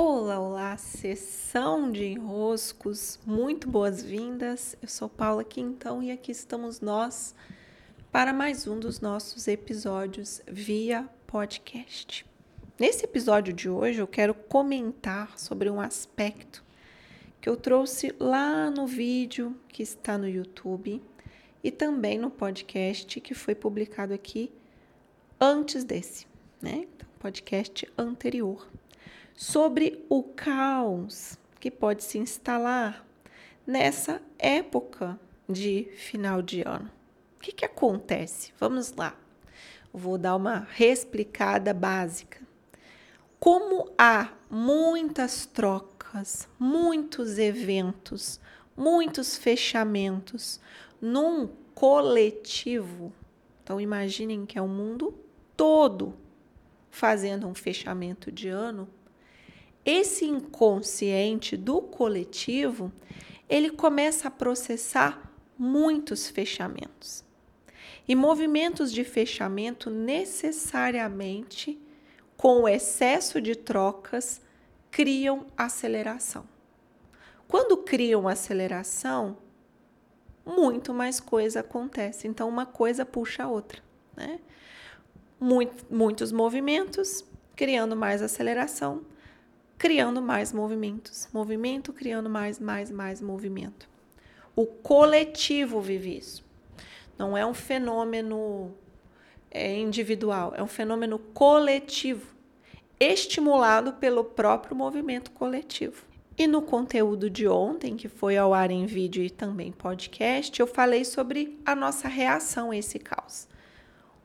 Olá, olá, sessão de enroscos, muito boas-vindas. Eu sou Paula Quintão e aqui estamos nós para mais um dos nossos episódios via podcast. Nesse episódio de hoje eu quero comentar sobre um aspecto que eu trouxe lá no vídeo que está no YouTube e também no podcast que foi publicado aqui antes desse, né? Então, podcast anterior sobre o caos que pode se instalar nessa época de final de ano. O que, que acontece? Vamos lá. Vou dar uma reexplicada básica. Como há muitas trocas, muitos eventos, muitos fechamentos num coletivo, então imaginem que é o mundo todo fazendo um fechamento de ano, esse inconsciente do coletivo, ele começa a processar muitos fechamentos. E movimentos de fechamento necessariamente com o excesso de trocas criam aceleração. Quando criam aceleração, muito mais coisa acontece. Então, uma coisa puxa a outra. Né? Muito, muitos movimentos, criando mais aceleração criando mais movimentos. Movimento criando mais, mais, mais movimento. O coletivo vive isso. Não é um fenômeno é, individual, é um fenômeno coletivo, estimulado pelo próprio movimento coletivo. E no conteúdo de ontem, que foi ao ar em vídeo e também podcast, eu falei sobre a nossa reação a esse caos.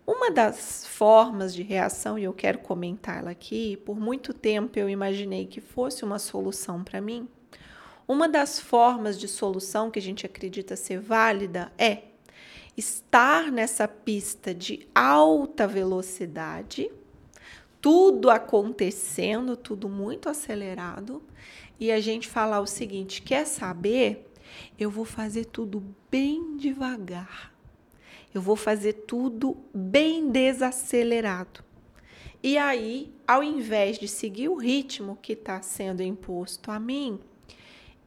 Uma das formas de reação, e eu quero comentá-la aqui, por muito tempo eu imaginei que fosse uma solução para mim. Uma das formas de solução que a gente acredita ser válida é estar nessa pista de alta velocidade, tudo acontecendo, tudo muito acelerado, e a gente falar o seguinte: quer saber? Eu vou fazer tudo bem devagar eu vou fazer tudo bem desacelerado. E aí, ao invés de seguir o ritmo que está sendo imposto a mim,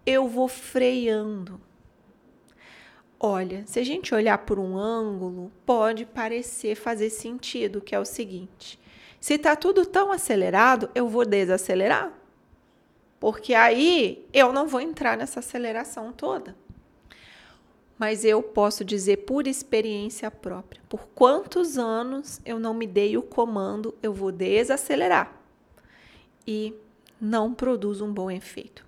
eu vou freando. Olha, se a gente olhar por um ângulo, pode parecer fazer sentido, que é o seguinte: se está tudo tão acelerado, eu vou desacelerar. Porque aí eu não vou entrar nessa aceleração toda mas eu posso dizer por experiência própria. Por quantos anos eu não me dei o comando, eu vou desacelerar e não produz um bom efeito.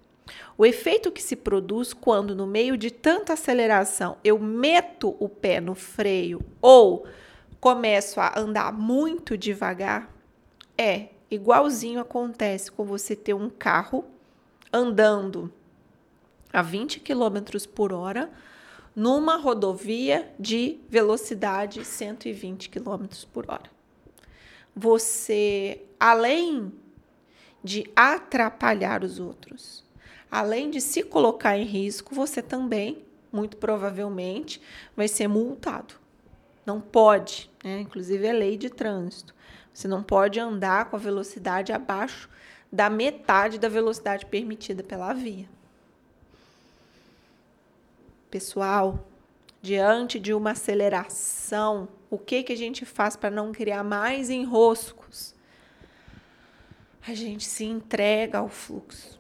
O efeito que se produz quando, no meio de tanta aceleração, eu meto o pé no freio ou começo a andar muito devagar, é igualzinho acontece com você ter um carro andando a 20 km por hora numa rodovia de velocidade 120 km por hora. Você, além de atrapalhar os outros, além de se colocar em risco, você também, muito provavelmente, vai ser multado. Não pode, né? inclusive é lei de trânsito. Você não pode andar com a velocidade abaixo da metade da velocidade permitida pela via pessoal, diante de uma aceleração, o que que a gente faz para não criar mais enroscos? A gente se entrega ao fluxo.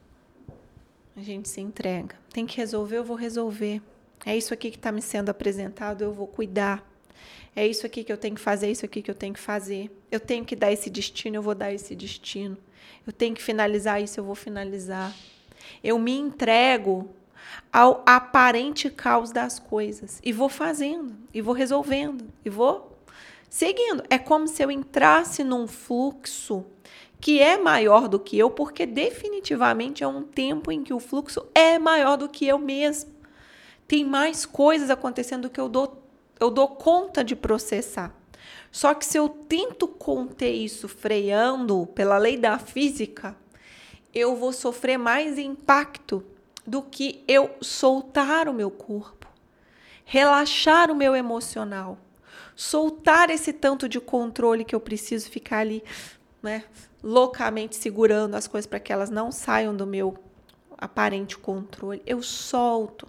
A gente se entrega. Tem que resolver, eu vou resolver. É isso aqui que está me sendo apresentado, eu vou cuidar. É isso aqui que eu tenho que fazer, é isso aqui que eu tenho que fazer. Eu tenho que dar esse destino, eu vou dar esse destino. Eu tenho que finalizar isso, eu vou finalizar. Eu me entrego ao aparente caos das coisas e vou fazendo, e vou resolvendo, e vou seguindo. É como se eu entrasse num fluxo que é maior do que eu, porque definitivamente é um tempo em que o fluxo é maior do que eu mesmo. Tem mais coisas acontecendo do que eu dou, eu dou conta de processar. Só que se eu tento conter isso freando pela lei da física, eu vou sofrer mais impacto do que eu soltar o meu corpo, relaxar o meu emocional, soltar esse tanto de controle que eu preciso ficar ali, né, loucamente segurando as coisas para que elas não saiam do meu aparente controle. Eu solto.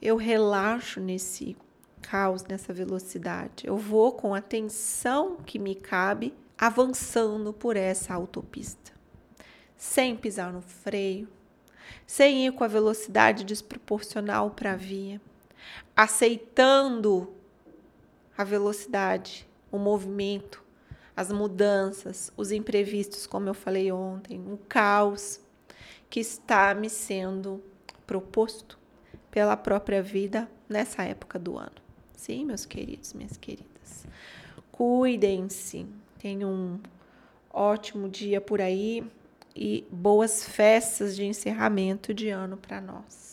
Eu relaxo nesse caos, nessa velocidade. Eu vou com a tensão que me cabe avançando por essa autopista, sem pisar no freio, sem ir com a velocidade desproporcional para a via, aceitando a velocidade, o movimento, as mudanças, os imprevistos, como eu falei ontem, o caos que está me sendo proposto pela própria vida nessa época do ano. Sim, meus queridos, minhas queridas. Cuidem-se. Tenham um ótimo dia por aí e boas festas de encerramento de ano para nós.